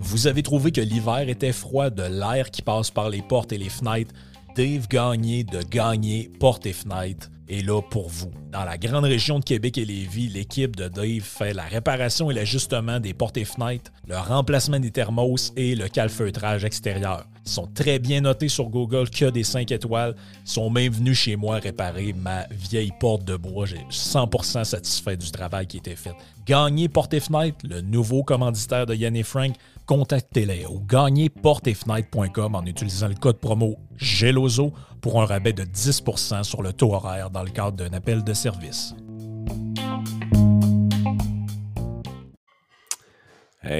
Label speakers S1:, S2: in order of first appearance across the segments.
S1: Vous avez trouvé que l'hiver était froid de l'air qui passe par les portes et les fenêtres. Dave Gagné de Gagné Portes et Fenêtres est là pour vous. Dans la grande région de Québec et Lévis, l'équipe de Dave fait la réparation et l'ajustement des portes et fenêtres, le remplacement des thermos et le calfeutrage extérieur. Ils sont très bien notés sur Google que des 5 étoiles. Sont même venus chez moi réparer ma vieille porte de bois. J'ai 100% satisfait du travail qui était fait. Gagner Porte et Fenêtre, le nouveau commanditaire de Yann et Frank, contactez-les au gagnerportefenêtre.com en utilisant le code promo GELOZO pour un rabais de 10% sur le taux horaire dans le cadre d'un appel de service.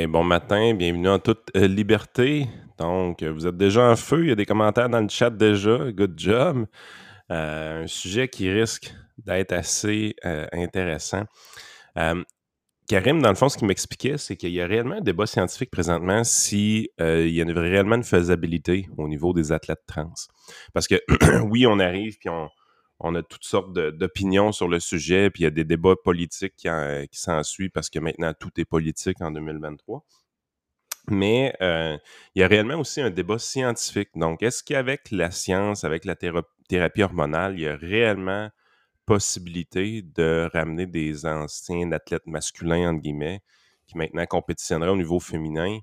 S2: Bon matin, bienvenue en toute euh, liberté. Donc, vous êtes déjà en feu, il y a des commentaires dans le chat déjà, good job. Euh, un sujet qui risque d'être assez euh, intéressant. Karim, dans le fond, ce qu'il m'expliquait, c'est qu'il y a réellement un débat scientifique présentement si il y a réellement une faisabilité au niveau des athlètes trans. Parce que oui, on arrive puis on, a toutes sortes d'opinions sur le sujet, puis il y a des débats politiques qui, qui s'ensuivent parce que maintenant tout est politique en 2023. Mais euh, il y a réellement aussi un débat scientifique. Donc, est-ce qu'avec la science, avec la thérapie hormonale, il y a réellement possibilité de ramener des anciens athlètes masculins, entre guillemets, qui maintenant compétitionneraient au niveau féminin,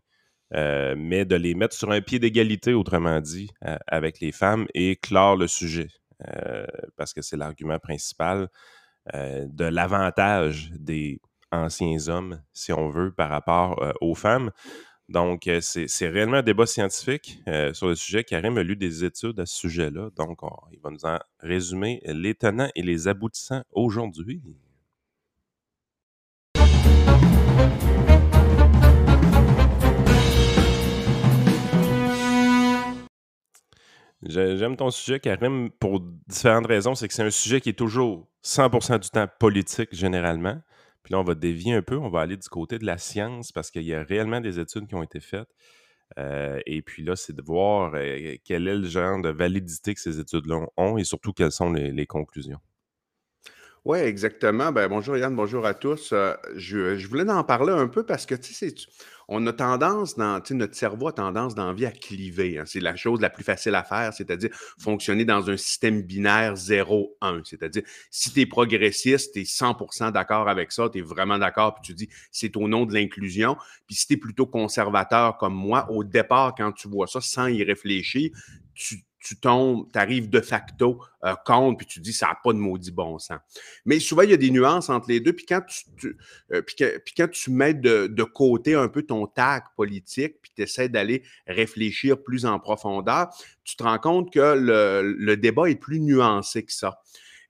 S2: euh, mais de les mettre sur un pied d'égalité, autrement dit, euh, avec les femmes et clore le sujet. Euh, parce que c'est l'argument principal de l'avantage des anciens hommes, si on veut, par rapport aux femmes. Donc, c'est réellement un débat scientifique sur le sujet. Karim a lu des études à ce sujet-là. Donc, il va nous en résumer les tenants et les aboutissants aujourd'hui. J'aime ton sujet, Karim, pour différentes raisons. C'est que c'est un sujet qui est toujours 100% du temps politique, généralement. Puis là, on va dévier un peu. On va aller du côté de la science parce qu'il y a réellement des études qui ont été faites. Euh, et puis là, c'est de voir euh, quel est le genre de validité que ces études-là ont et surtout quelles sont les, conclusions.
S3: Oui, exactement. Ben, bonjour Yann, bonjour à tous. Euh, je, je, voulais en parler un peu parce que, tu sais, on a tendance, dans, notre cerveau a tendance d'envie à cliver. Hein. C'est la chose la plus facile à faire, c'est-à-dire fonctionner dans un système binaire 0-1. C'est-à-dire, si tu es progressiste, tu es 100% d'accord avec ça, tu es vraiment d'accord, puis tu dis, c'est au nom de l'inclusion. Puis si tu es plutôt conservateur comme moi, au départ, quand tu vois ça, sans y réfléchir, tu tu tombes, tu arrives de facto euh, contre, puis tu dis ça n'a pas de maudit bon sens. Mais souvent, il y a des nuances entre les deux. Puis quand tu, euh, puis, quand tu mets de, côté un peu ton tag politique, puis tu essaies d'aller réfléchir plus en profondeur, tu te rends compte que le, débat est plus nuancé que ça.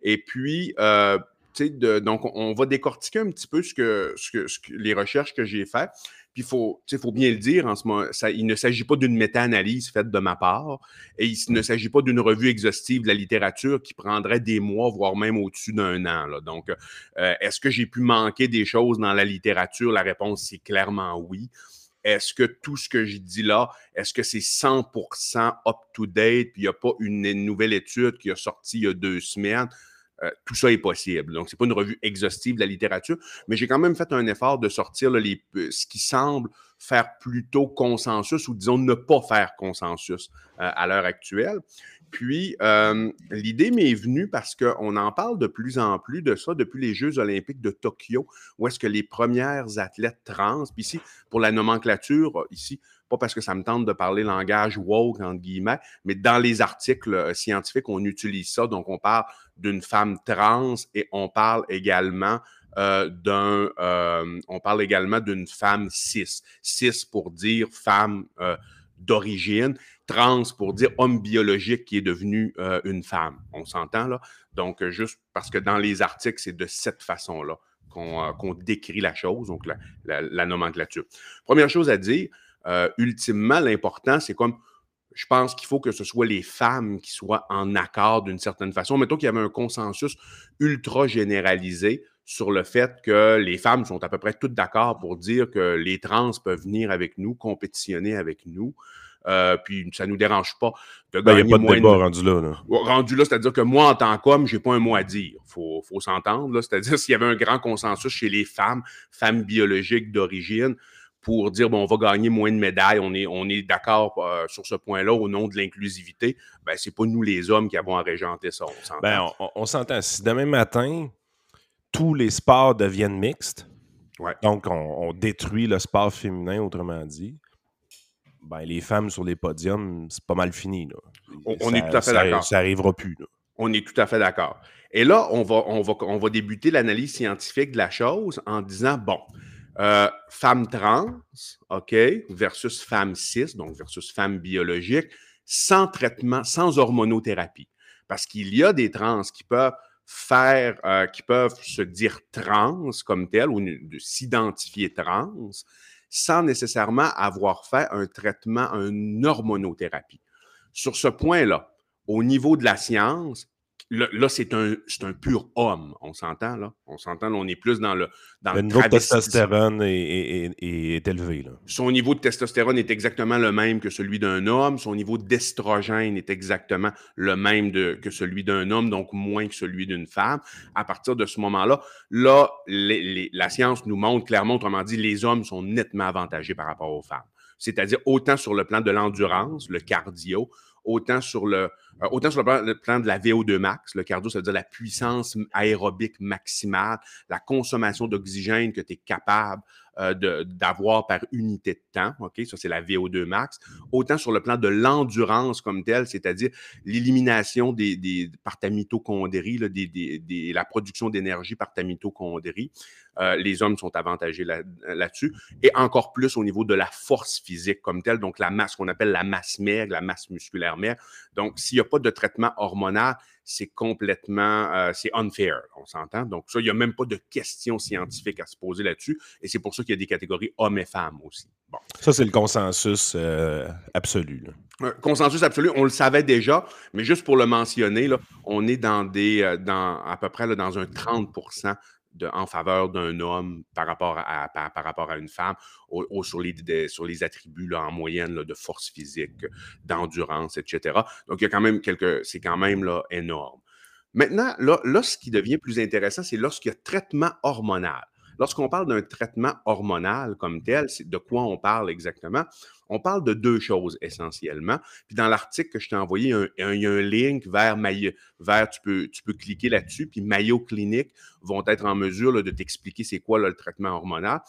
S3: Et puis, euh, de, donc, on va décortiquer un petit peu ce que, ce que, ce que les recherches que j'ai faites. Puis il faut, faut bien le dire, en ce moment, il ne s'agit pas d'une méta-analyse faite de ma part et il ne s'agit pas d'une revue exhaustive de la littérature qui prendrait des mois, voire même au-dessus d'un an. Donc, euh, est-ce que j'ai pu manquer des choses dans la littérature? La réponse, c'est clairement oui. Est-ce que tout ce que je dis là, est-ce que c'est 100% up-to-date, puis il n'y a pas une nouvelle étude qui a sorti il y a deux semaines? Euh, tout ça est possible. Donc, ce n'est pas une revue exhaustive de la littérature, mais j'ai quand même fait un effort de sortir les, euh, ce qui semble faire plutôt consensus ou disons ne pas faire consensus euh, à l'heure actuelle. Puis, l'idée m'est venue parce qu'on en parle de plus en plus de ça depuis les Jeux olympiques de Tokyo, où est-ce que les premières athlètes trans, puis ici, pour la nomenclature, ici, pas parce que ça me tente de parler langage woke, entre guillemets, mais dans les articles euh, scientifiques, on utilise ça. Donc, on parle d'une femme trans et on parle également euh, d'un, euh, on parle également d'une femme cis. Cis pour dire femme d'origine, trans pour dire homme biologique qui est devenu une femme. On s'entend là? Donc, juste parce que dans les articles, c'est de cette façon-là qu'on décrit la chose, donc la, nomenclature. Première chose à dire, euh, ultimement, l'important, c'est comme je pense qu'il faut que ce soit les femmes qui soient en accord d'une certaine façon. Mettons qu'il y avait un consensus ultra généralisé sur le fait que les femmes sont à peu près toutes d'accord pour dire que les trans peuvent venir avec nous, compétitionner avec nous. Euh, puis ça ne nous dérange pas
S2: de gagner. Il n'y a pas de débat rendu là,
S3: Rendu là, c'est-à-dire que moi, en tant qu'homme, je n'ai pas un mot à dire. Il faut, faut s'entendre. C'est-à-dire s'il y avait un grand consensus chez les femmes, femmes biologiques d'origine, pour dire bon, on va gagner moins de médailles, on est, on est d'accord euh, sur ce point-là au nom de l'inclusivité, ben, c'est pas nous les hommes qui avons à régenter ça. On s'entend.
S2: Ben, on, s'entend. Si demain matin, tous les sports deviennent mixtes, donc on, détruit le sport féminin, autrement dit, ben, les femmes sur les podiums, c'est pas mal fini.
S3: On, est tout à fait d'accord.
S2: Ça n'arrivera plus.
S3: On est tout à fait d'accord. Et là, on va, on va, on va débuter l'analyse scientifique de la chose en disant, bon, euh, femme trans, OK, versus femme cis, donc versus femme biologique, sans traitement, sans hormonothérapie. Parce qu'il y a des trans qui peuvent faire, euh, qui peuvent se dire trans comme tel ou de s'identifier trans sans nécessairement avoir fait un traitement, une hormonothérapie. Sur ce point-là, au niveau de la science, Là, c'est un, un, pur homme, on s'entend, là. On s'entend, on est plus dans le. Dans
S2: le, niveau de testostérone est, est, élevé. Là.
S3: Son niveau de testostérone est exactement le même que celui d'un homme. Son niveau d'estrogène est exactement le même de, que celui d'un homme, donc moins que celui d'une femme. À partir de ce moment-là, là, la science nous montre clairement, autrement dit, les hommes sont nettement avantagés par rapport aux femmes. C'est-à-dire autant sur le plan de l'endurance, le cardio, autant sur le, euh, autant sur le plan, de la VO2 max, le cardio, ça veut dire la puissance aérobique maximale, la consommation d'oxygène que tu es capable euh, d'avoir par unité de temps. OK? Ça, c'est la VO2 max. Autant sur le plan de l'endurance comme telle, c'est-à-dire l'élimination des, des, par ta mitochondrie, des, la production d'énergie par ta mitochondrie. Euh, les hommes sont avantagés là-dessus. et encore plus au niveau de la force physique comme telle, donc la masse qu'on appelle la masse maigre, la masse musculaire maigre. Donc, s'il n'y a pas de traitement hormonal, c'est complètement, euh, c'est unfair, on s'entend? Donc, ça, il n'y a même pas de questions scientifiques à se poser là-dessus. Et c'est pour ça qu'il y a des catégories hommes et femmes aussi.
S2: Bon. Ça, c'est le consensus euh, absolu.
S3: consensus absolu, on le savait déjà, mais juste pour le mentionner, là, on est dans des, euh, dans, à peu près là, dans un 30 en faveur d'un homme par rapport à, par, rapport à une femme sur, les, sur les attributs en moyenne de force physique, d'endurance, etc. Donc, il y a quand même quelques. C'est quand même là, énorme. Maintenant, là, là, ce qui devient plus intéressant, c'est lorsqu'il y a traitement hormonal. Lorsqu'on parle d'un traitement hormonal comme tel, c'est de quoi on parle exactement? On parle de deux choses essentiellement. Puis dans l'article que je t'ai envoyé, il y a un, link vers, vers tu, peux, tu peux cliquer là-dessus, puis Mayo Clinic vont être en mesure de t'expliquer c'est quoi le traitement hormonal.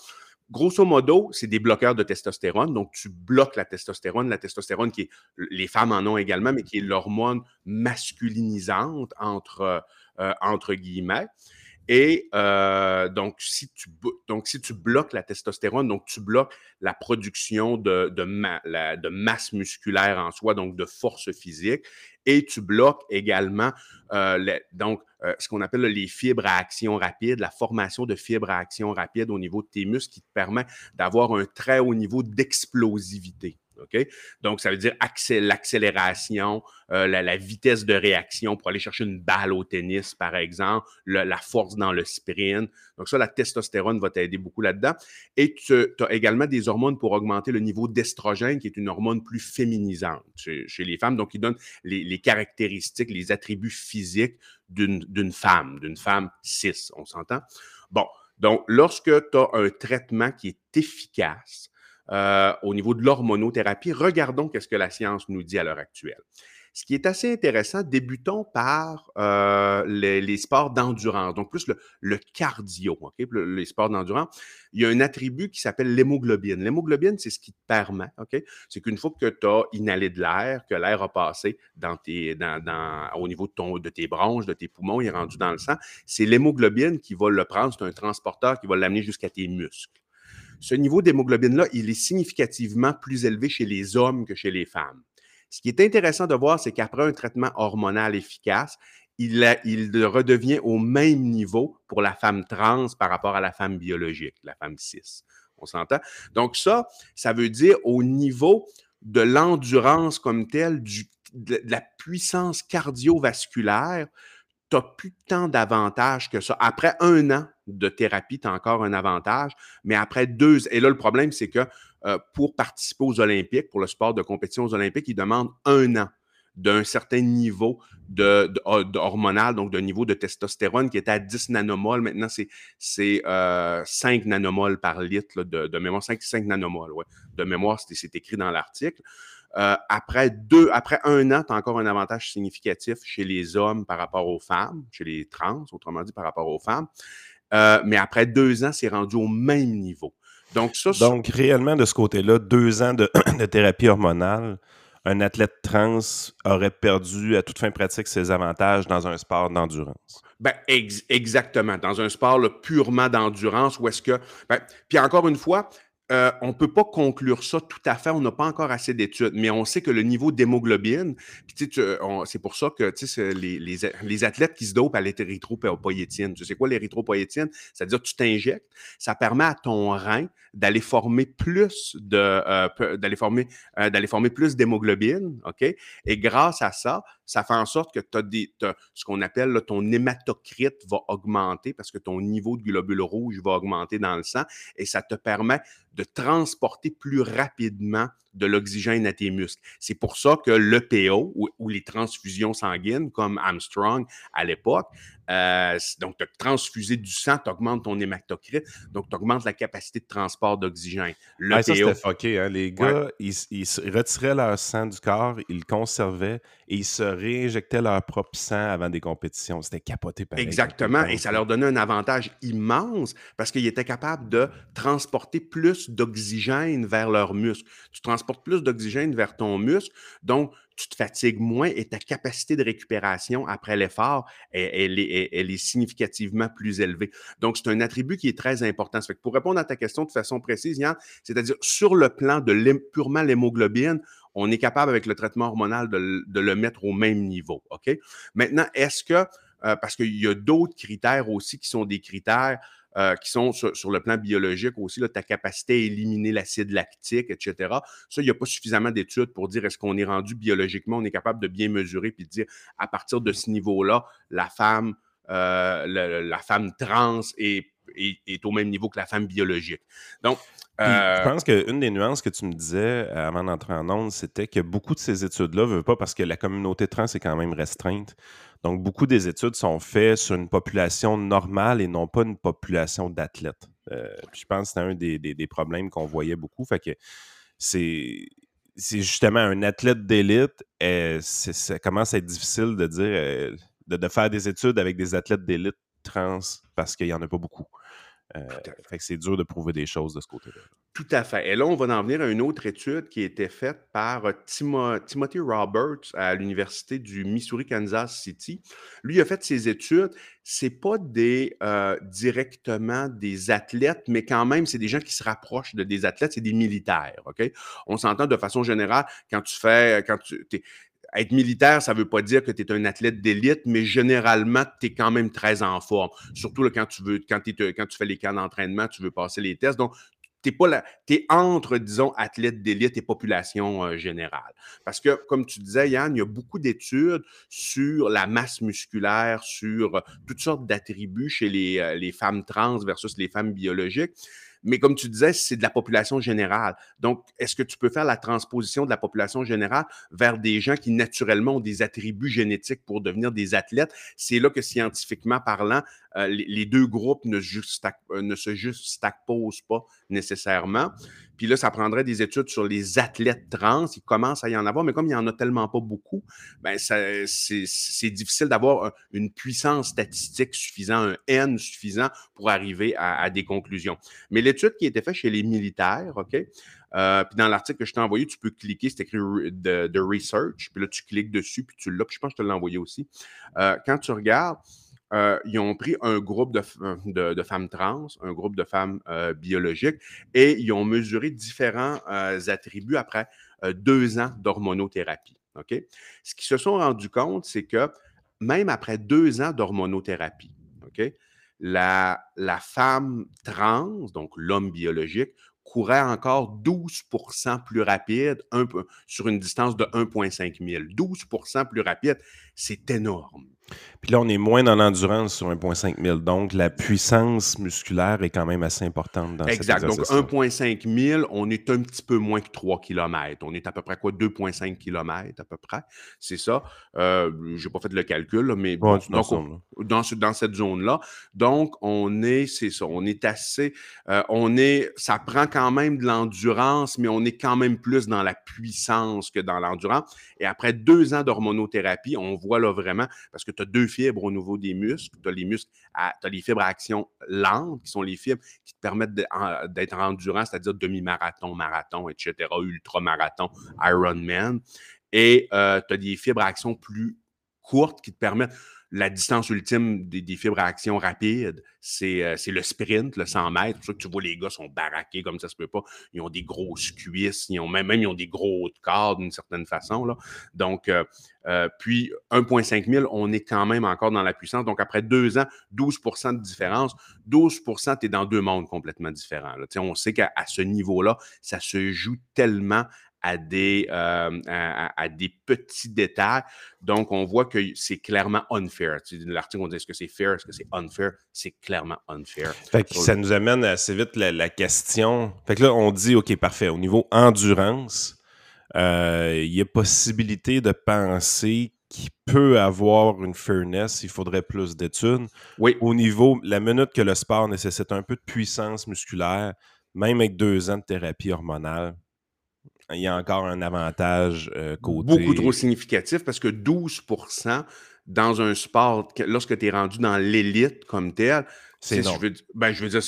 S3: Grosso modo, c'est des bloqueurs de testostérone. Donc, tu bloques la testostérone. La testostérone, qui est, les femmes en ont également, mais qui est l'hormone masculinisante, entre, euh, entre guillemets. Et euh, donc, si tu, bloques la testostérone, donc tu bloques la production de, masse musculaire en soi, donc de force physique, et tu bloques également euh, euh, ce qu'on appelle les fibres à action rapide, la formation de fibres à action rapide au niveau de tes muscles qui te permet d'avoir un très haut niveau d'explosivité. Donc, ça veut dire l'accélération, euh, la, vitesse de réaction pour aller chercher une balle au tennis, par exemple, la force dans le sprint. Donc, ça, la testostérone va t'aider beaucoup là-dedans. Et tu as également des hormones pour augmenter le niveau d'estrogène, qui est une hormone plus féminisante chez, les femmes, donc qui donne les, caractéristiques, les attributs physiques d'une femme, d'une femme cis, on s'entend? Bon, donc, lorsque tu as un traitement qui est efficace, euh, au niveau de l'hormonothérapie, regardons qu'est-ce que la science nous dit à l'heure actuelle. Ce qui est assez intéressant, débutons par euh, les, sports d'endurance, donc plus le, cardio, les sports d'endurance. Il y a un attribut qui s'appelle l'hémoglobine. L'hémoglobine, c'est ce qui te permet, c'est qu'une fois que tu as inhalé de l'air, que l'air a passé dans tes, dans, au niveau de, de tes bronches, de tes poumons, il est rendu dans le sang, c'est l'hémoglobine qui va le prendre, c'est un transporteur qui va l'amener jusqu'à tes muscles ce niveau d'hémoglobine-là, il est significativement plus élevé chez les hommes que chez les femmes. Ce qui est intéressant de voir, c'est qu'après un traitement hormonal efficace, il, redevient au même niveau pour la femme trans par rapport à la femme biologique, la femme cis. On s'entend? Donc ça, ça veut dire au niveau de l'endurance comme telle, de la puissance cardiovasculaire, tu n'as plus tant d'avantages que ça. Après un an de thérapie, tu as encore un avantage, mais après deux, et là, le problème, c'est que pour participer aux Olympiques, pour le sport de compétition aux Olympiques, ils demandent un an d'un certain niveau de, hormonal, donc d'un niveau de testostérone qui était à 10 nanomoles. Maintenant, c'est 5 euh, nanomoles par litre de, mémoire, 5, 5 nanomoles, ouais, de mémoire, c'est écrit dans l'article. Euh, après, deux, après un an, tu as encore un avantage significatif chez les hommes par rapport aux femmes, chez les trans, autrement dit, par rapport aux femmes. Euh, mais après deux ans, c'est rendu au même niveau.
S2: Donc, ça, Donc réellement, de ce côté-là, deux ans de thérapie hormonale, un athlète trans aurait perdu à toute fin pratique ses avantages dans un sport d'endurance.
S3: Ben, exactement. Dans un sport purement d'endurance, où est-ce que. Ben, puis encore une fois, euh, on ne peut pas conclure ça tout à fait. On n'a pas encore assez d'études, mais on sait que le niveau d'hémoglobine, c'est pour ça que les, les, athlètes qui se dopent à l'érythropoïétine, tu sais quoi l'érythropoïétine? C'est-à-dire tu t'injectes, ça permet à ton rein d'aller former plus de euh, former euh, plus d'hémoglobine, OK? Et grâce à ça, ça fait en sorte que tu as, ce qu'on appelle ton hématocrite va augmenter parce que ton niveau de globules rouges va augmenter dans le sang et ça te permet de transporter plus rapidement de l'oxygène à tes muscles. C'est pour ça que l'EPO ou, ou, les transfusions sanguines, comme Armstrong à l'époque, euh, donc, tu transfuser du sang, tu augmentes ton hématocrite, donc tu augmentes la capacité de transport d'oxygène.
S2: Ça, c'était fucké. Hein? Les gars, ils, retiraient leur sang du corps, ils le conservaient et ils se réinjectaient leur propre sang avant des compétitions. C'était capoté
S3: par Exactement. Et ça leur donnait un avantage immense parce qu'ils étaient capables de transporter plus d'oxygène vers leurs muscles. Tu transportes plus d'oxygène vers ton muscle, donc tu te fatigues moins et ta capacité de récupération après l'effort, elle, est, significativement plus élevée. Donc, c'est un attribut qui est très important. pour répondre à ta question de façon précise, Yann, c'est-à-dire sur le plan de purement l'hémoglobine, on est capable avec le traitement hormonal de, le mettre au même niveau. Maintenant, est-ce que, euh, parce qu'il y a d'autres critères aussi qui sont des critères euh, qui sont sur, le plan biologique aussi, ta capacité à éliminer l'acide lactique, etc. Ça, il n'y a pas suffisamment d'études pour dire est-ce qu'on est rendu biologiquement, on est capable de bien mesurer puis de dire à partir de ce niveau-là, la femme, euh, la femme trans est, est, au même niveau que la femme biologique. Donc,
S2: je euh, pense qu'une des nuances que tu me disais avant d'entrer en ondes, c'était que beaucoup de ces études-là ne veulent pas parce que la communauté trans est quand même restreinte. Donc, beaucoup des études sont faites sur une population normale et non pas une population d'athlètes. Euh, je pense que c'était un des, problèmes qu'on voyait beaucoup. Fait que c'est justement un athlète d'élite, euh, ça commence à être difficile de dire euh, de, faire des études avec des athlètes d'élite trans parce qu'il n'y en a pas beaucoup. fait que c'est dur de prouver des choses de ce côté-là.
S3: Tout à fait. Et là, on va en venir à une autre étude qui a été faite par euh, Timothy Roberts à l'Université du Missouri, Kansas City. Lui, il a fait ses études. Ce pas des, euh, directement des athlètes, mais quand même, c'est des gens qui se rapprochent de des athlètes, c'est des militaires. OK? On s'entend de façon générale, quand tu fais, quand tu, être militaire, ça ne veut pas dire que tu es un athlète d'élite, mais généralement, tu es quand même très en forme. Surtout quand tu veux, quand, quand tu fais les camps d'entraînement, tu veux passer les tests. Donc, tu es, entre, disons, athlètes d'élite et population euh, générale. Parce que, comme tu disais, Yann, il y a beaucoup d'études sur la masse musculaire, sur euh, toutes sortes d'attributs chez les, euh, les femmes trans versus les femmes biologiques. Mais comme tu disais, c'est de la population générale. Donc, est-ce que tu peux faire la transposition de la population générale vers des gens qui naturellement ont des attributs génétiques pour devenir des athlètes? C'est là que scientifiquement parlant, euh, les, deux groupes ne, euh, ne se juxtaposent pas nécessairement. Puis là, ça prendrait des études sur les athlètes trans. Il commence à y en avoir, mais comme il n'y en a tellement pas beaucoup, ben c'est difficile d'avoir une puissance statistique suffisante, un N suffisant pour arriver à, des conclusions. Mais l'étude qui a été faite chez les militaires, OK? Euh, puis dans l'article que je t'ai envoyé, tu peux cliquer, c'est écrit de, research, puis là, tu cliques dessus, puis tu l'as, puis je pense que je te l'ai envoyé aussi. Quand tu regardes, euh, ils ont pris un groupe euh, de, femmes trans, un groupe de femmes euh, biologiques, et ils ont mesuré différents attributs après deux ans d'hormonothérapie. Ce qu'ils se sont rendus compte, c'est que même après deux ans d'hormonothérapie, la, la femme trans, donc l'homme biologique, courait encore 12% plus rapide sur une distance de 1,5 000. 12% plus rapide, c'est énorme.
S2: Puis là, on est moins dans l'endurance sur 1.5 000. Donc, la puissance musculaire est quand même assez importante dans
S3: exact.
S2: cet.
S3: Donc, 1.5 000, on est un petit peu moins que 3 km. On est à peu près quoi? 2.5 km à peu près. C'est ça. Euh, Je n'ai pas fait le calcul, mais
S2: bon,
S3: donc, dans, dans, cette zone-là. Donc, on est, c'est ça, on est assez, euh, on est, ça prend quand même de l'endurance, mais on est quand même plus dans la puissance que dans l'endurance. Et après deux ans d'hormonothérapie, on voit là vraiment, parce que tu as deux fibres au niveau des muscles. Tu as les fibres à action lente, qui sont les fibres qui te permettent d'être endurant, c'est-à-dire demi-marathon, marathon, etc., ultra-marathon, Ironman. Et euh, tu as des fibres à action plus courtes qui te permettent la distance ultime des, fibres à action rapide, euh, c'est le sprint, le 100 mètres. C'est pour ça que tu vois les gars sont baraqués comme ça se peut pas. Ils ont des grosses cuisses, ils ont même, même ils ont des gros corps d'une certaine façon. Là. Donc, euh, euh, puis 1,5 000, on est quand même encore dans la puissance. Donc, après deux ans, 12% de différence. 12% tu es dans deux mondes complètement différents. On sait qu'à ce niveau-là, ça se joue tellement à des, euh, à, des petits détails. Donc, on voit que c'est clairement unfair. L'article, on dit est-ce que c'est fair, est-ce que c'est unfair? C'est clairement unfair.
S2: ça nous amène assez vite la, question. Fait que là, on dit, OK, parfait. Au niveau endurance, euh, il y a possibilité de penser qu'il peut avoir une fairness, il faudrait plus d'études.
S3: Oui.
S2: Au niveau, la minute que le sport nécessite un peu de puissance musculaire, même avec deux ans de thérapie hormonale, il y a encore un avantage euh, côté.
S3: Beaucoup trop significatif parce que 12% dans un sport, lorsque tu es rendu dans l'élite comme tel, c'est je veux, ben, je veux dire,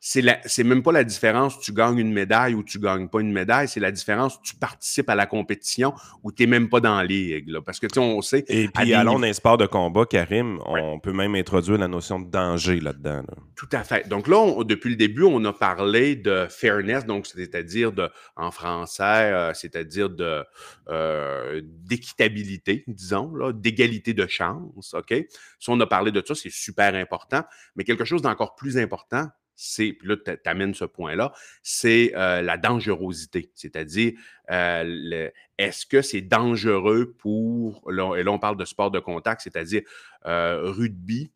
S3: c'est même pas la différence, tu gagnes une médaille ou tu gagnes pas une médaille, c'est la différence, tu participes à la compétition ou tu n'es même pas dans la ligue. parce que tu sais, on sait.
S2: Et puis, allons dans les sports de combat, Karim, on peut même introduire la notion de danger là-dedans.
S3: Tout à fait. Donc là, depuis le début, on a parlé de fairness, donc c'est-à-dire de, en français, euh, c'est-à-dire de euh, d'équitabilité, disons, d'égalité de chance. OK? Si on a parlé de ça, c'est super important. Mais quelque chose d'encore plus important, c'est, puis là, tu amènes ce point-là, c'est euh, la dangerosité. C'est-à-dire, euh, est-ce que c'est dangereux pour, et là, on parle de sport de contact, c'est-à-dire euh, rugby,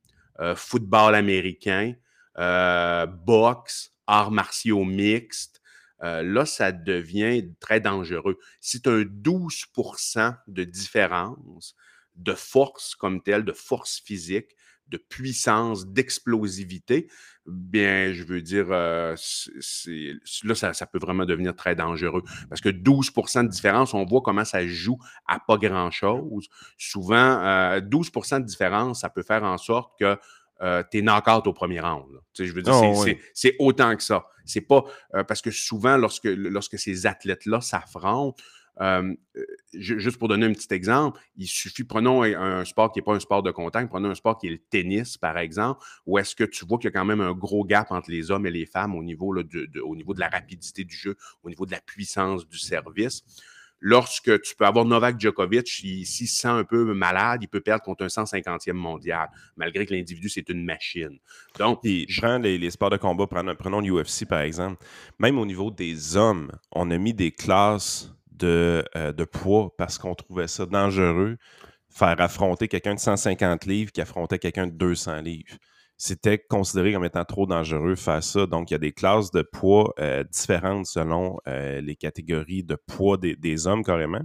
S3: football américain, boxe, arts martiaux mixtes, là, ça devient très dangereux. As un 12% de différence de force comme telle, de force physique, de puissance, d'explosivité, bien, je veux dire, euh, là, ça, peut vraiment devenir très dangereux. Parce que 12% de différence, on voit comment ça joue à pas grand-chose. Souvent, 12% euh, de différence, ça peut faire en sorte que euh, tu es knock-out au premier round. Je veux dire, oh, c'est autant que ça. C'est pas parce que souvent, lorsque, lorsque ces athlètes-là s'affrontent, euh, juste pour donner un petit exemple, il suffit, prenons un, sport qui n'est pas un sport de contact, prenons un sport qui est le tennis, par exemple, où est-ce que tu vois qu'il y a quand même un gros gap entre les hommes et les femmes au niveau, de, au niveau de la rapidité du jeu, au niveau de la puissance du service? Lorsque tu peux avoir Novak Djokovic, s'il se sent un peu malade, il peut perdre contre un 150e mondial, malgré que l'individu, c'est une machine. Donc,
S2: je prends les, sports de combat, prenons, prenons l'UFC par exemple. Même au niveau des hommes, on a mis des classes de, euh, de poids parce qu'on trouvait ça dangereux, faire affronter quelqu'un de 150 livres qui affrontait quelqu'un de 200 livres. C'était considéré comme étant trop dangereux faire ça. Donc, il y a des classes de poids euh, différentes selon euh, les catégories de poids des, hommes, carrément.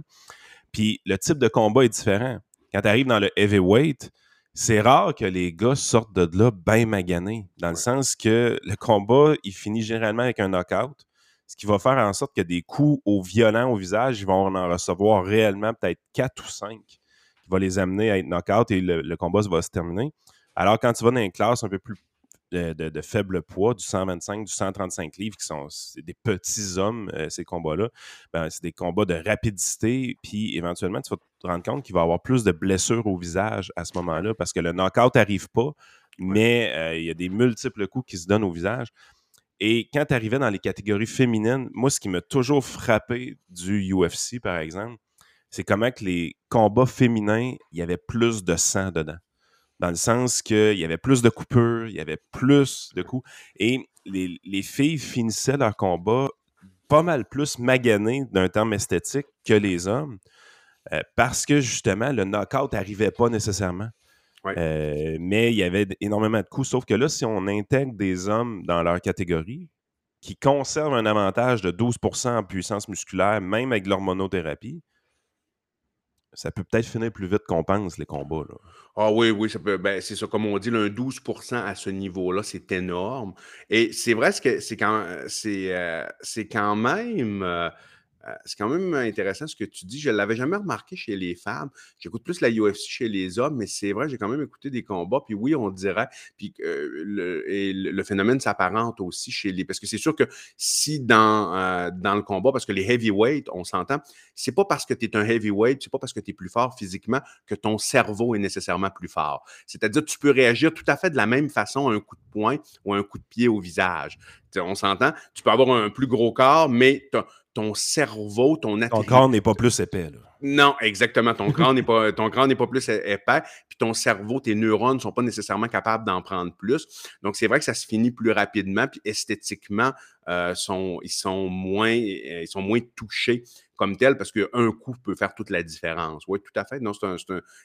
S2: Puis, le type de combat est différent. Quand tu arrives dans le heavyweight, c'est rare que les gars sortent de là bien maganés, dans le sens que le combat, il finit généralement avec un knockout ce qui va faire en sorte que des coups au violent au visage, ils vont en recevoir réellement peut-être quatre ou cinq qui va les amener à être knock-out et le, combat va se terminer. Alors, quand tu vas dans une classe un peu plus de, faible poids, du 125, du 135 livres, qui sont des petits hommes, euh, ces combats-là, ben, c'est des combats de rapidité, puis éventuellement, tu vas te rendre compte qu'il va y avoir plus de blessures au visage à ce moment-là, parce que le knockout n'arrive pas, mais euh, il y a des multiples coups qui se donnent au visage. Et quand tu arrivais dans les catégories féminines, moi, ce qui m'a toujours frappé du UFC, par exemple, c'est comment les combats féminins, il y avait plus de sang dedans. Dans le sens qu'il y avait plus de coupures, il y avait plus de coups. Et les, les filles finissaient leur combat pas mal plus maganées d'un terme esthétique que les hommes. euh, parce que justement, le knockout n'arrivait pas nécessairement. Euh, mais il y avait énormément de coups. Sauf que là, si on intègre des hommes dans leur catégorie qui conservent un avantage de 12% en puissance musculaire, même avec l'hormonothérapie, ça peut peut-être finir plus vite qu'on pense, les combats. Là.
S3: Ah oui, oui, ça peut. Ben, c'est ça, comme on dit, un 12% à ce niveau-là, c'est énorme. Et c'est vrai que c'est quand, c'est, euh, quand même. Euh, euh, c'est quand même intéressant ce que tu dis. Je ne l'avais jamais remarqué chez les femmes. J'écoute plus la UFC chez les hommes, mais c'est vrai, j'ai quand même écouté des combats. Puis oui, on dirait. Puis euh, le, et le, phénomène s'apparente aussi chez les. Parce que c'est sûr que si dans, euh, dans le combat, parce que les heavyweights, on s'entend, c'est pas parce que tu es un heavyweight, c'est pas parce que tu es plus fort physiquement que ton cerveau est nécessairement plus fort. C'est-à-dire tu peux réagir tout à fait de la même façon à un coup de poing ou à un coup de pied au visage. on s'entend, tu peux avoir un plus gros corps, mais ton cerveau, ton
S2: Ton corps n'est pas plus épais. Là.
S3: Non, exactement. Ton crâne n'est pas, ton n'est pas plus épais, puis ton cerveau, tes neurones ne sont pas nécessairement capables d'en prendre plus. Donc, c'est vrai que ça se finit plus rapidement, puis esthétiquement, euh, sont, ils, sont moins, euh, ils sont moins touchés comme tel parce qu'un coup peut faire toute la différence. Oui, tout à fait. Non,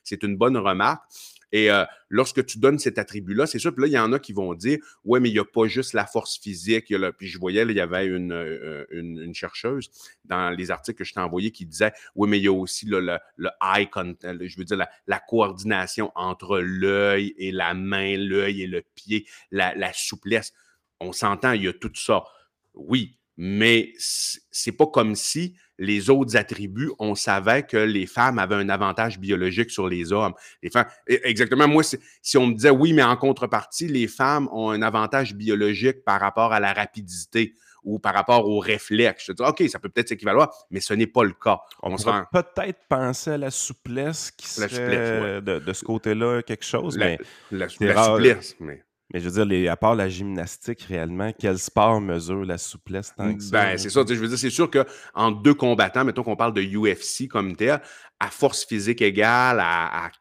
S3: c'est une bonne remarque. Et euh, lorsque tu donnes cet attribut-là, c'est sûr, puis là, il y en a qui vont dire Ouais, mais il n'y a pas juste la force physique. puis je voyais, il y avait une, une, chercheuse dans les articles que je t'ai envoyés qui disait Oui, mais il y a aussi le, le, eye contact, je veux dire, la, coordination entre l'œil et la main, l'œil et le pied, la souplesse. On s'entend, il y a tout ça. Oui, mais c'est pas comme si les autres attributs, on savait que les femmes avaient un avantage biologique sur les hommes. Les femmes, e, exactement, moi, si on me disait oui, mais en contrepartie, les femmes ont un avantage biologique par rapport à la rapidité ou par rapport au réflexe. Je te dis, OK, ça peut peut-être s'équivaloir, mais ce n'est pas le cas.
S2: On, on peut-être penser à la souplesse qui serait de, ce côté-là quelque chose, mais
S3: la, souplesse, mais
S2: mais je veux dire, à part la gymnastique, réellement, quel sport mesure la souplesse tant que
S3: ça? Ben, c'est ça. Je veux dire, c'est sûr qu'en deux combattants, mettons qu'on parle de UFC comme tel, à force physique égale, à,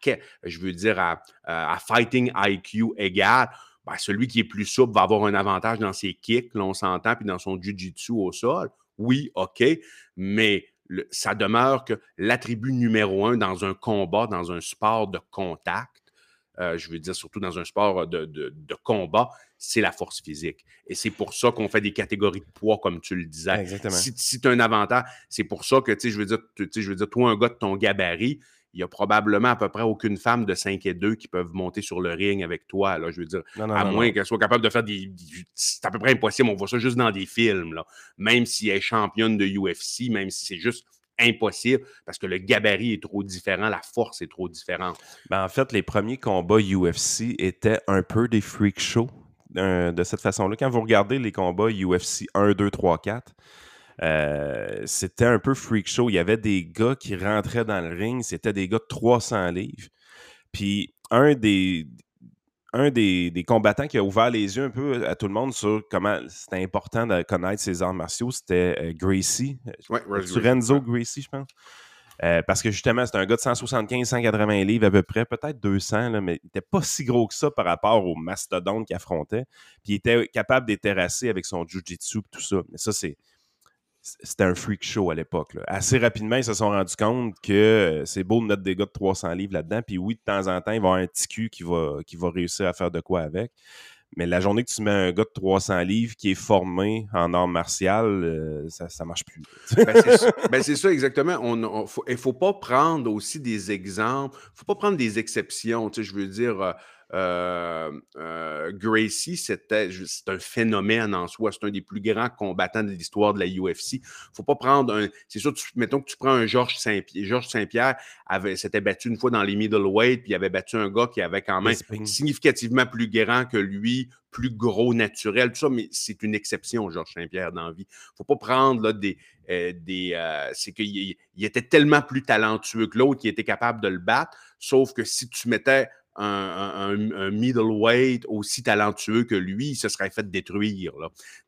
S3: je veux dire, à, fighting IQ égale, ben, celui qui est plus souple va avoir un avantage dans ses kicks, là, on s'entend, puis dans son jiu-jitsu au sol. Oui, OK, mais ça demeure que l'attribut numéro un dans un combat, dans un sport de contact, euh, je veux dire surtout dans un sport de, combat, c'est la force physique. Et c'est pour ça qu'on fait des catégories de poids, comme tu le disais.
S2: Exactement.
S3: Si, tu as un avantage, c'est pour ça que, tu sais, je veux dire, je veux dire, toi, un gars de ton gabarit, il y a probablement à peu près aucune femme de 5 et 2 qui peuvent monter sur le ring avec toi. Là, je veux dire, à moins qu'elle soit capable de faire des. c'est à peu près impossible. On voit ça juste dans des films. Là. Même si elle est championne de UFC, même si c'est juste impossible parce que le gabarit est trop différent, la force est trop différente.
S2: Ben, en fait, les premiers combats UFC étaient un peu des freak shows euh, de cette façon-là. Quand vous regardez les combats UFC 1, 2, 3, 4, c'était un peu freak show. Il y avait des gars qui rentraient dans le ring, c'était des gars de 300 livres. Puis un des, un des, combattants qui a ouvert les yeux un peu à tout le monde sur comment c'était important de connaître ses arts martiaux, c'était euh, Gracie.
S3: Ouais,
S2: Renzo Gracie, je pense. Euh, parce que justement, c'était un gars de 175, 180 livres à peu près, peut-être 200, mais il n'était pas si gros que ça par rapport au mastodonte qu'il affrontait. Puis il était capable de terrasser avec son jujitsu et tout ça. Mais ça, c'est c'était un freak show à l'époque. Assez rapidement, ils se sont rendus compte que euh, c'est beau de mettre des gars de 300 livres là-dedans. Puis oui, de temps en temps, il va y avoir un petit cul qui va, réussir à faire de quoi avec. Mais la journée que tu mets un gars de 300 livres qui est formé en art martial, euh, ça ne marche plus.
S3: Ben, c'est ça. exactement. il ne faut, pas prendre aussi des exemples. Il ne faut pas prendre des exceptions. je veux dire, euh, Gracie, c'était c'est un phénomène en soi. C'est un des plus grands combattants de l'histoire de la UFC. Faut pas prendre un. C'est sûr, mettons que tu prends un Georges Saint-Pierre. Georges Saint-Pierre s'était battu une fois dans les middleweight, puis il avait battu un gars qui avait quand même significativement plus grand que lui, plus gros naturel, tout ça, mais c'est une exception, Georges Saint-Pierre, dans la vie. Faut pas prendre là, des. Euh, des c'est qu'il il était tellement plus talentueux que l'autre qui était capable de le battre. Sauf que si tu mettais un, middleweight aussi talentueux que lui, il se serait fait détruire.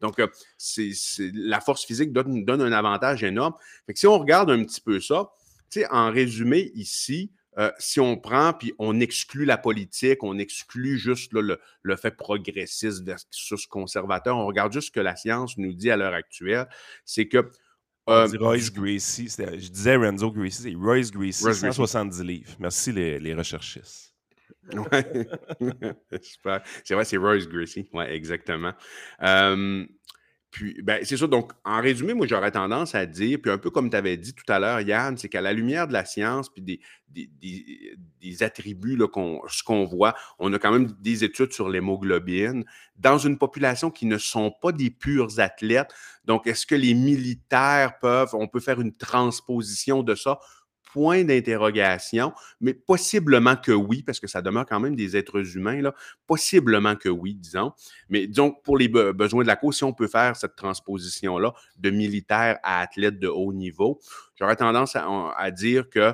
S3: Donc, euh, c'est, la force physique donne, donne, un avantage énorme. Fait que si on regarde un petit peu ça, en résumé, ici, euh, si on prend puis on exclut la politique, on exclut juste le, le, fait progressiste versus conservateur, on regarde juste ce que la science nous dit à l'heure actuelle, c'est que
S2: On euh, dit Royce Gracie. Je disais Renzo Gracie, c'est Royce Gracie, Royce 170 livres. Merci les, les recherchistes.
S3: Ouais. C'est vrai, c'est Royce Gracie. Oui, exactement. Puis, ben, c'est ça. Donc, en résumé, moi, j'aurais tendance à dire, puis un peu comme tu avais dit tout à l'heure, Yann, c'est qu'à la lumière de la science, puis des, des, attributs, là, ce qu'on voit, on a quand même des études sur l'hémoglobine dans une population qui ne sont pas des purs athlètes. Donc, est-ce que les militaires peuvent, on peut faire une transposition de ça? Point d'interrogation, mais possiblement que oui, parce que ça demeure quand même des êtres humains, là, possiblement que oui, disons. Mais disons, pour les besoins de la cause, si on peut faire cette transposition-là de militaire à athlète de haut niveau, j'aurais tendance à, dire que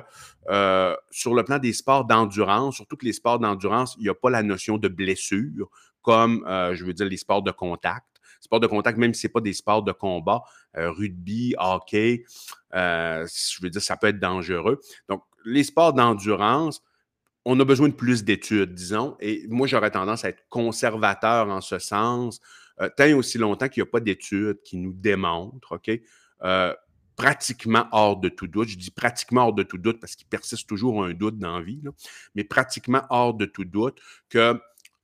S3: euh, sur le plan des sports d'endurance, surtout que les sports d'endurance, il n'y a pas la notion de blessure comme, euh, je veux dire, les sports de contact. Sports de contact, même si ce n'est pas des sports de combat, euh, rugby, hockey, euh, je veux dire, ça peut être dangereux. Donc, les sports d'endurance, on a besoin de plus d'études, disons, et moi, j'aurais tendance à être conservateur en ce sens, euh, tant aussi longtemps qu'il n'y a pas d'études qui nous démontrent, OK, pratiquement hors de tout doute. Je dis pratiquement hors de tout doute parce qu'il persiste toujours un doute dans la vie, mais pratiquement hors de tout doute que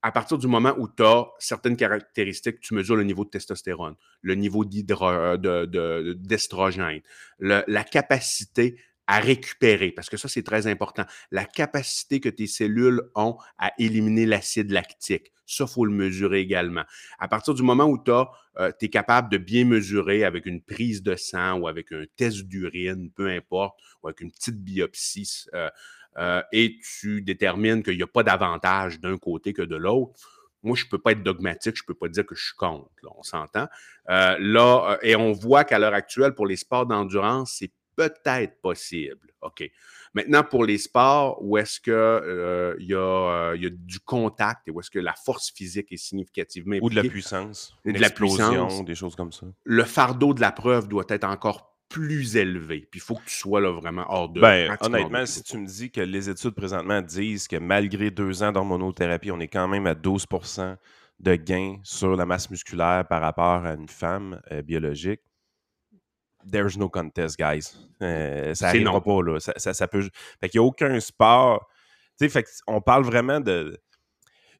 S3: à partir du moment où tu as certaines caractéristiques, tu mesures le niveau de testostérone, le niveau euh, d'estrogène, la capacité à récupérer, parce que ça, c'est très important, la capacité que tes cellules ont à éliminer l'acide lactique. Ça, il faut le mesurer également. À partir du moment où tu euh, es capable de bien mesurer avec une prise de sang ou avec un test d'urine, peu importe, ou avec une petite biopsie, euh, euh, et tu détermines qu'il n'y a pas d'avantage d'un côté que de l'autre, moi, je ne peux pas être dogmatique, je ne peux pas dire que je suis contre, on s'entend. Euh, là, euh, et on voit qu'à l'heure actuelle, pour les sports d'endurance, c'est peut-être possible. OK. Maintenant, pour les sports où est-ce qu'il y, y, a du contact et où est-ce que la force physique est significativement
S2: Ou de la puissance. de la puissance. Des choses comme ça.
S3: Le fardeau de la preuve doit être encore plus élevé. Puis il faut que tu sois là vraiment hors de.
S2: Ben, honnêtement, si tu me dis que les études présentement disent que malgré deux ans d'hormonothérapie, on est quand même à 12 de gain sur la masse musculaire par rapport à une femme euh, biologique, there's no contest, guys. Euh, ça n'arrivera pas, là. Ça, ça, peut... Fait qu'il n'y a aucun sport. Tu sais, fait on parle vraiment de.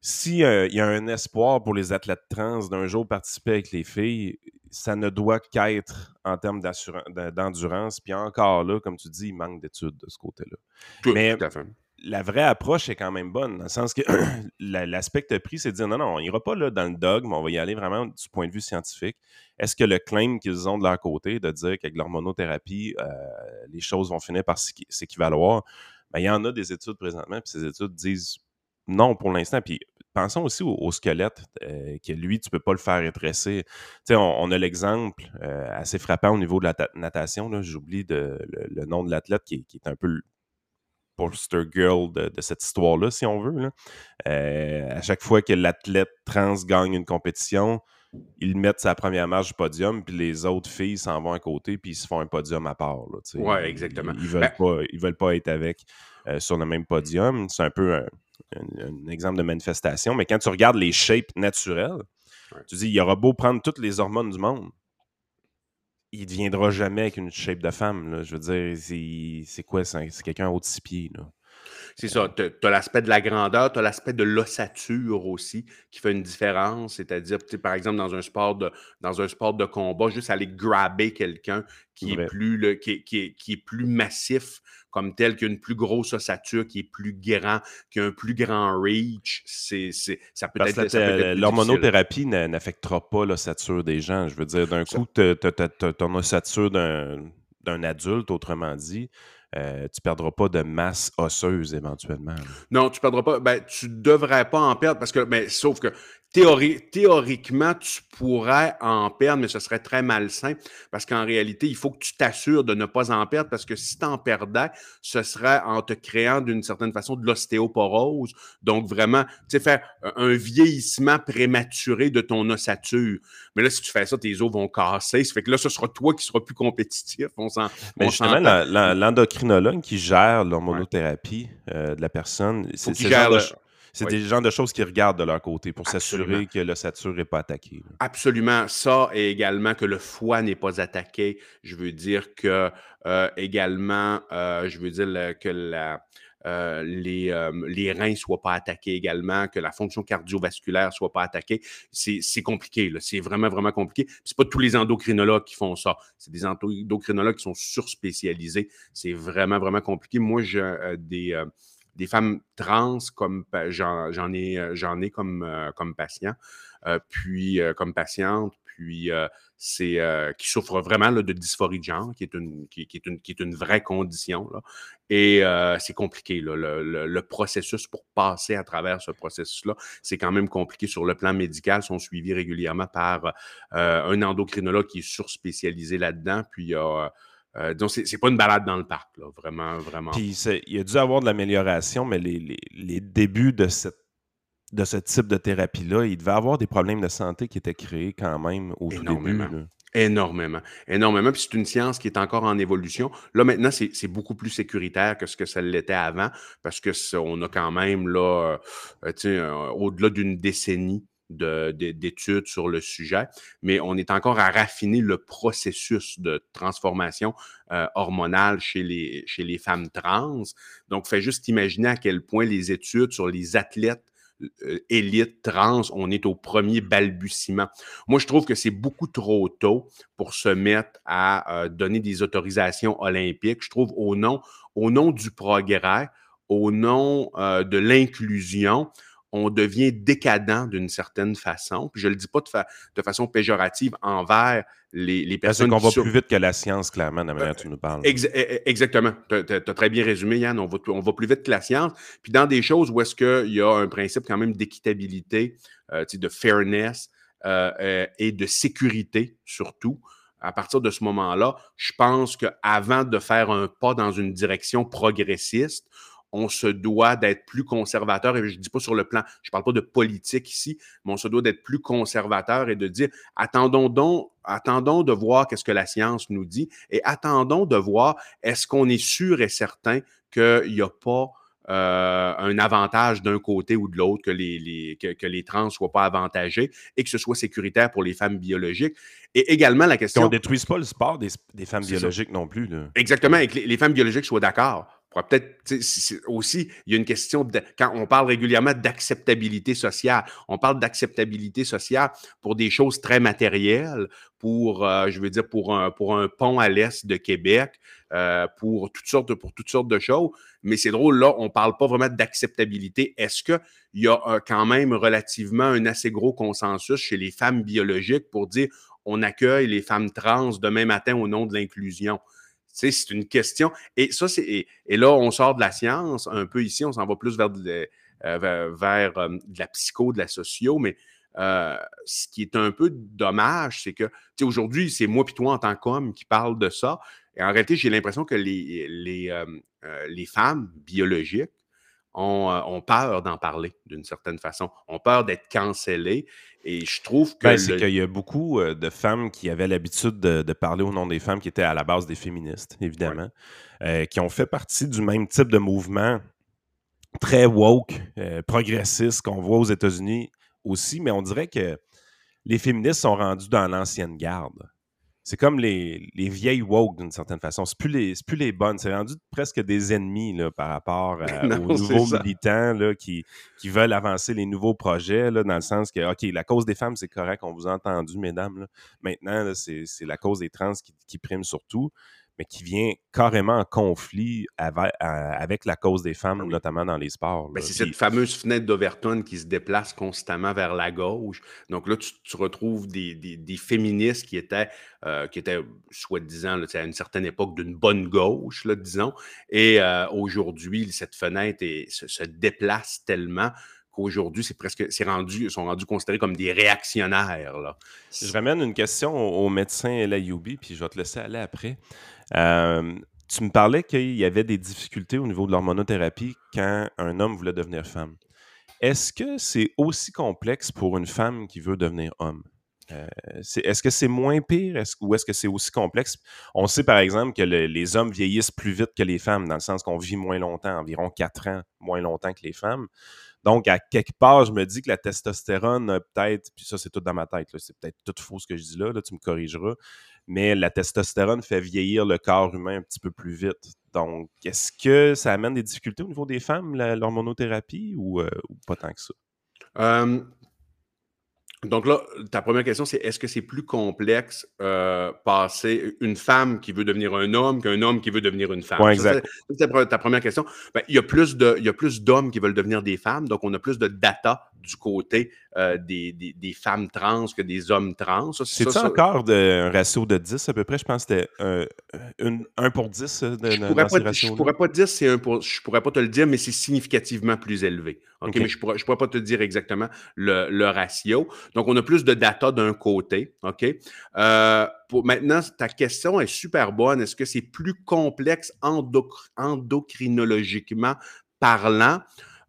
S2: S'il euh, y a un espoir pour les athlètes trans d'un jour participer avec les filles, ça ne doit qu'être en termes d'endurance. Puis encore là, comme tu dis, il manque d'études de ce côté-là. Mais la vraie approche est quand même bonne, dans le sens que l'aspect pris, c'est de dire non, non, on n'ira pas là dans le dogme, on va y aller vraiment du point de vue scientifique. Est-ce que le claim qu'ils ont de leur côté de dire qu'avec l'hormonothérapie, euh, les choses vont finir par s'équivaloir, ben, il y en a des études présentement, puis ces études disent non pour l'instant. Puis pensons aussi au, squelette, euh, que lui, tu ne peux pas le faire. Tu on, on, a l'exemple euh, assez frappant au niveau de la natation. J'oublie le, le, nom de l'athlète qui, est un peu le poster girl de, cette histoire-là, si on veut. Euh, à chaque fois que l'athlète trans gagne une compétition, ils mettent sa première marche du podium, puis les autres filles s'en vont à côté, puis ils se font un podium à part.
S3: Oui, exactement.
S2: Ils ne veulent, ben pas, ils veulent pas être avec sur le même podium. C'est un peu un, un, exemple de manifestation, mais quand tu regardes les shapes naturelles, tu dis, il y aura beau prendre toutes les hormones du monde, il ne deviendra jamais avec une shape de femme. Je veux dire, c'est quoi? C'est quelqu'un haut de six pieds.
S3: C'est ça. Tu as, l'aspect de la grandeur, tu as l'aspect de l'ossature aussi qui fait une différence. C'est-à-dire, par exemple, dans un sport de, dans un sport de combat, juste aller grabber quelqu'un qui, est plus, qui, qui est plus massif comme tel, qui a une plus grosse ossature, qui est plus grand, qui a un plus grand reach, c'est, ça peut être.
S2: être l'hormonothérapie n'affectera pas l'ossature des gens. Je veux dire, d'un coup, tu as ton ossature d'un adulte, autrement dit, euh, tu ne perdras pas de masse osseuse éventuellement.
S3: Non, tu ne perdras pas. Ben, tu ne devrais pas en perdre parce que, ben, sauf que théoriquement, tu pourrais en perdre, mais ce serait très malsain parce qu'en réalité, il faut que tu t'assures de ne pas en perdre parce que si tu en perdais, ce serait en te créant d'une certaine façon de l'ostéoporose. Donc, vraiment, tu sais, faire un vieillissement prématuré de ton ossature. Mais là, si tu fais ça, tes os vont casser. Ça fait que là, ce sera toi qui seras plus compétitif. On s'en,
S2: mais justement, l'endocrinologue qui gère l'hormonothérapie euh, de la personne, c'est, c'est des genres de choses qu'ils regardent de leur côté pour s'assurer que l'ossature n'est pas attaquée.
S3: Absolument. Ça et également que le foie n'est pas attaqué. Je veux dire que euh, également, euh, je veux dire que la, euh, les, euh, les, reins ne soient pas attaqués également, que la fonction cardiovasculaire ne soit pas attaquée. C'est compliqué, c'est vraiment, vraiment compliqué. Ce pas tous les endocrinologues qui font ça. C'est des endocrinologues qui sont surspécialisés. C'est vraiment, vraiment compliqué. Moi, j'ai euh, des, des femmes trans comme j'en ai, j'en ai comme, comme patient, puis comme patiente, puis c'est qui souffre vraiment de dysphorie de genre, qui est une, qui, est une, qui est une vraie condition. Là. Et c'est compliqué. Là, le, processus pour passer à travers ce processus-là, c'est quand même compliqué sur le plan médical. Sont suivis régulièrement par un endocrinologue qui est surspécialisé là-dedans. Puis il y a. donc, c'est pas une balade dans le parc, là, vraiment, vraiment.
S2: Puis, il y a dû avoir de l'amélioration, mais les, les, les, débuts de cette de ce type de thérapie-là, il devait avoir des problèmes de santé qui étaient créés quand même au tout début.
S3: Énormément. Énormément. Puis c'est une science qui est encore en évolution. Là, maintenant, c'est beaucoup plus sécuritaire que ce que ça l'était avant parce que on a quand même, là, euh, euh, au-delà d'une décennie d'études sur le sujet, mais on est encore à raffiner le processus de transformation euh, hormonale chez les, femmes trans. Donc, fait juste imaginer à quel point les études sur les athlètes euh, élite trans, on est au premier balbutiement. Moi, je trouve que c'est beaucoup trop tôt pour se mettre à euh, donner des autorisations olympiques. Je trouve au nom, au nom du progrès, au nom de l'inclusion, on devient décadent d'une certaine façon. Puis je ne le dis pas de, façon péjorative envers les, les personnes.
S2: qu'on va plus vite que la science, clairement, de la manière dont tu nous parles.
S3: E, e, exactement. Tu as, très bien résumé, Yann. On va, on va plus vite que la science. Puis dans des choses où est-ce qu'il y a un principe quand même d'équitabilité, euh, de fairness euh, euh, et de sécurité surtout, à partir de ce moment-là, je pense qu'avant de faire un pas dans une direction progressiste, on se doit d'être plus conservateur, et je ne dis pas sur le plan, je ne parle pas de politique ici, mais on se doit d'être plus conservateur et de dire, attendons donc, attendons de voir qu'est-ce que la science nous dit et attendons de voir est-ce qu'on est sûr et certain qu'il n'y a pas euh, un avantage d'un côté ou de l'autre, que les, que, les trans ne soient pas avantagés et que ce soit sécuritaire pour les femmes biologiques. Et également la question.
S2: On ne détruise pas le sport des, femmes biologiques non plus.
S3: Exactement, et que les femmes biologiques soient d'accord peut-être aussi, il y a une question quand on parle régulièrement d'acceptabilité sociale, on parle d'acceptabilité sociale pour des choses très matérielles, pour, euh, je veux dire, pour un, pont à l'est de Québec, euh, pour toutes sortes de, choses. Mais c'est drôle, là, on ne parle pas vraiment d'acceptabilité. Est-ce qu'il y a quand même relativement un assez gros consensus chez les femmes biologiques pour dire on accueille les femmes trans demain matin au nom de l'inclusion? C'est une question. Et ça, c'est. Et, là, on sort de la science un peu ici, on s'en va plus vers, de, euh, euh, la psycho, de la socio, mais euh, ce qui est un peu dommage, c'est que aujourd'hui, c'est moi et toi en tant qu'homme qui parle de ça. Et en réalité, j'ai l'impression que les, les, les femmes biologiques ont, peur d'en parler d'une certaine façon, ont peur d'être cancellées. Et je trouve que.
S2: Ben, c'est qu'il y a beaucoup de femmes qui avaient l'habitude de, parler au nom des femmes qui étaient à la base des féministes, évidemment, qui ont fait partie du même type de mouvement très woke, progressiste qu'on voit aux États-Unis aussi, mais on dirait que les féministes sont rendus dans l'ancienne garde c'est comme les, vieilles woke d'une certaine façon. C'est plus les, plus les bonnes. C'est rendu presque des ennemis là, par rapport aux nouveaux militants là, qui, qui veulent avancer les nouveaux projets, là, dans le sens que, OK, la cause des femmes, c'est correct, on vous a entendu, mesdames. Maintenant, c'est la cause des trans qui, qui prime surtout mais qui vient carrément en conflit avec, la cause des femmes, ah notamment dans les sports.
S3: Ben, c'est cette fameuse fenêtre d'Overton qui se déplace constamment vers la gauche. Donc là, tu, retrouves des, féministes qui étaient, euh, qui étaient soi-disant, à une certaine époque, d'une bonne gauche, là, disons. Et euh, aujourd'hui, cette fenêtre se, déplace tellement qu'aujourd'hui, c'est presque, c'est rendu, sont rendus considérés comme des réactionnaires. Là.
S2: Je ramène une question au, médecin Layoubi, puis je vais te laisser aller après. Euh, tu me parlais qu'il y avait des difficultés au niveau de l'hormonothérapie quand un homme voulait devenir femme. Est-ce que c'est aussi complexe pour une femme qui veut devenir homme? Euh, est-ce que c'est moins pire? Ou est-ce que c'est aussi complexe? On sait par exemple que les hommes vieillissent plus vite que les femmes, dans le sens qu'on vit moins longtemps, environ 4 ans moins longtemps que les femmes. Donc, à quelque part, je me dis que la testostérone, peut-être, puis ça, c'est tout dans ma tête, c'est peut-être tout faux ce que je dis là, là, tu me corrigeras, mais la testostérone fait vieillir le corps humain un petit peu plus vite. Donc, est-ce que ça amène des difficultés au niveau des femmes, l'hormonothérapie, ou, euh, ou, pas tant que ça?
S3: Donc là, ta première question, c'est est-ce que c'est plus complexe euh, passer une femme qui veut devenir un homme qu'un homme qui veut devenir une femme?
S2: Oui, exact.
S3: C'est ta première question. Ben, il y a plus d'hommes qui veulent devenir des femmes, donc on a plus de data du côté euh, des, des, femmes trans que des hommes trans.
S2: C'est ça, encore de, un ratio de 10 à peu près? Je pense que c'était 1 pour 10 euh, de,
S3: je ne pourrais, pourrais, pas dire c'est 1 pour... Je pourrais pas te le dire, mais c'est significativement plus élevé. OK, mais je ne pourrais, pourrais, pas te dire exactement le, le, ratio. Donc, on a plus de data d'un côté. OK? Euh, pour, maintenant, ta question est super bonne. Est-ce que c'est plus complexe endocrinologiquement parlant?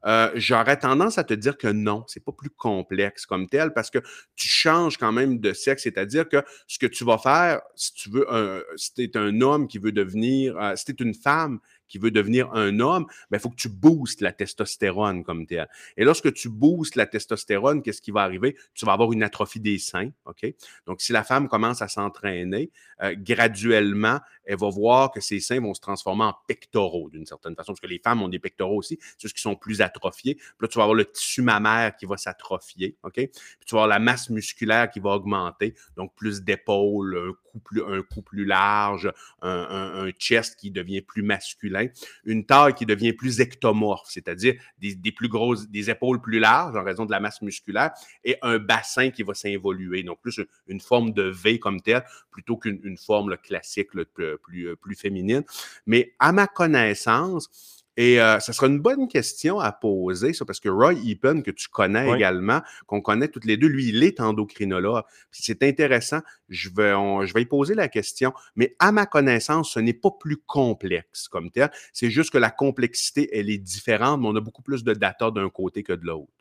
S3: Euh, j'aurais tendance à te dire que non, c'est pas plus complexe comme tel parce que tu changes quand même de sexe, c'est-à-dire que ce que tu vas faire, si tu veux, un, si tu es un homme qui veut devenir, euh, si tu es une femme qui veut devenir un homme, il ben, faut que tu boostes la testostérone comme tel. Et lorsque tu boostes la testostérone, qu'est-ce qui va arriver? Tu vas avoir une atrophie des seins, OK? Donc, si la femme commence à s'entraîner, euh, graduellement, elle va voir que ses seins vont se transformer en pectoraux d'une certaine façon, parce que les femmes ont des pectoraux aussi, c'est juste sont plus atrophiés. Puis là, tu vas avoir le tissu mammaire qui va s'atrophier, OK? Puis tu vas avoir la masse musculaire qui va augmenter, donc plus d'épaules, un cou plus, un plus large, un chest qui devient plus masculin une taille qui devient plus ectomorphe, c'est-à-dire des, plus grosses, des épaules plus larges en raison de la masse musculaire et un bassin qui va s'involuer. Donc, plus une, forme de V comme telle plutôt qu'une forme classique plus, plus féminine. Mais à ma connaissance, et euh, ça sera une bonne question à poser, ça, parce que Roy Epen, que tu connais également, qu'on connaît toutes les deux, lui, il est endocrinologue. C'est intéressant. Je vais, je vais y poser la question. Mais à ma connaissance, ce n'est pas plus complexe comme tel. C'est juste que la complexité, elle est différente, mais on a beaucoup plus de data d'un côté que de l'autre.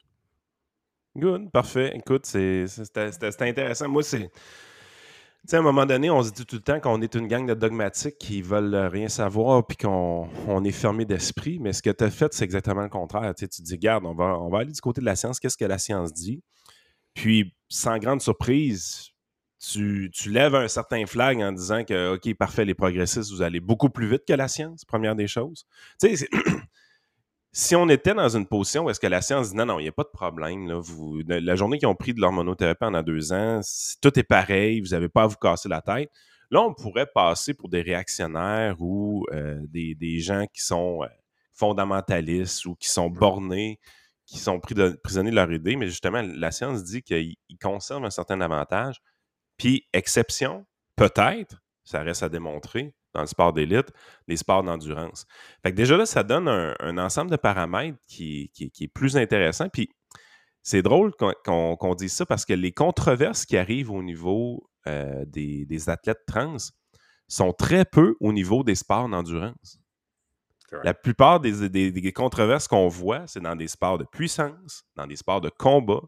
S2: Good, parfait. Écoute, c'est intéressant. Moi, c'est sais, à un moment donné, on se dit tout le temps qu'on est une gang de dogmatiques qui veulent rien savoir puis qu'on est fermé d'esprit. Mais ce que tu as fait, c'est exactement le contraire. Tu, te dis, garde, on va, on va aller du côté de la science. Qu'est-ce que la science dit? Puis, sans grande surprise, tu, tu, lèves un certain flag en disant que, OK, parfait, les progressistes, vous allez beaucoup plus vite que la science, première des choses. Tu sais, si on était dans une position où est-ce que la science dit non, non, il n'y a pas de problème, la journée qu'ils ont pris de l'hormonothérapie pendant deux ans, tout est pareil, vous n'avez pas à vous casser la tête. Là, on pourrait passer pour des réactionnaires ou euh, des, gens qui sont euh, fondamentalistes ou qui sont bornés, qui sont pris de, prisonniers de leur idée, mais justement, la science dit qu'ils conservent un certain avantage. Puis, exception, peut-être, ça reste à démontrer, dans le sport d'élite, les sports d'endurance. Fait que déjà là, ça donne un, ensemble de paramètres qui, est plus intéressant. Puis c'est drôle qu'on dise ça parce que les controverses qui arrivent au niveau euh, des, athlètes trans sont très peu au niveau des sports d'endurance. La plupart des, des controverses qu'on voit, c'est dans des sports de puissance, dans des sports de combat.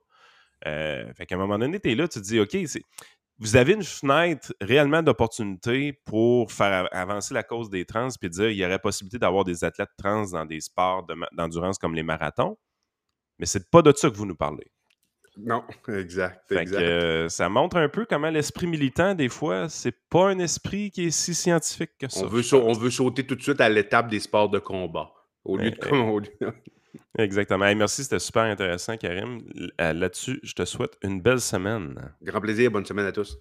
S2: Euh, fait qu'à un moment donné, tu es là, tu te dis, OK, vous avez une fenêtre réellement d'opportunité pour faire avancer la cause des trans puis dire il y aurait possibilité d'avoir des athlètes trans dans des sports d'endurance comme les marathons. Mais c'est pas de ça que vous nous parlez.
S3: Non, exact.
S2: Euh, ça montre un peu comment l'esprit militant, des fois, c'est pas un esprit qui est si scientifique que ça.
S3: On veut, on veut sauter tout de suite à l'étape des sports de combat. Au lieu de.
S2: Exactement. merci, c'était super intéressant, Karim. Euh, là-dessus, je te souhaite une belle semaine.
S3: Grand plaisir. Bonne semaine à tous.